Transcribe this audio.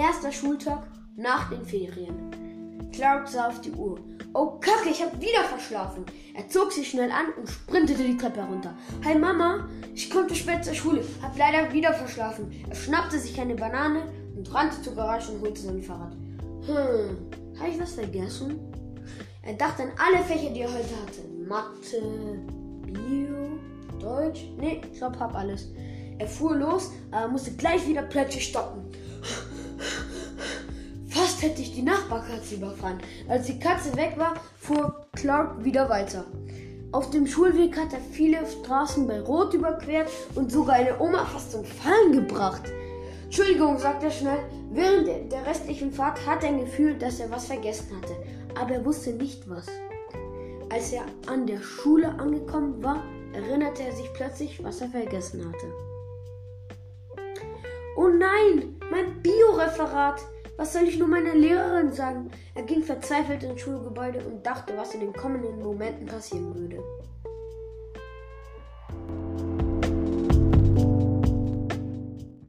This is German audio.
Erster Schultag nach den Ferien. Clark sah auf die Uhr. Oh Kacke, ich hab wieder verschlafen. Er zog sich schnell an und sprintete die Treppe herunter. Hi Mama, ich komme zu spät zur Schule. Hab leider wieder verschlafen. Er schnappte sich eine Banane und rannte zur Garage und holte sein Fahrrad. Hm, habe ich was vergessen? Er dachte an alle Fächer, die er heute hatte. Mathe, Bio, Deutsch. Nee, ich glaub, hab alles. Er fuhr los, aber musste gleich wieder plötzlich stoppen. Fast hätte ich die Nachbarkatze überfahren. Als die Katze weg war, fuhr Clark wieder weiter. Auf dem Schulweg hat er viele Straßen bei Rot überquert und sogar eine Oma fast zum Fallen gebracht. Entschuldigung, sagt er schnell. Während der restlichen Fahrt hat er ein Gefühl, dass er was vergessen hatte, aber er wusste nicht was. Als er an der Schule angekommen war, erinnerte er sich plötzlich, was er vergessen hatte. Oh nein, mein Bioreferat! Was soll ich nur meiner Lehrerin sagen? Er ging verzweifelt ins Schulgebäude und dachte, was in den kommenden Momenten passieren würde.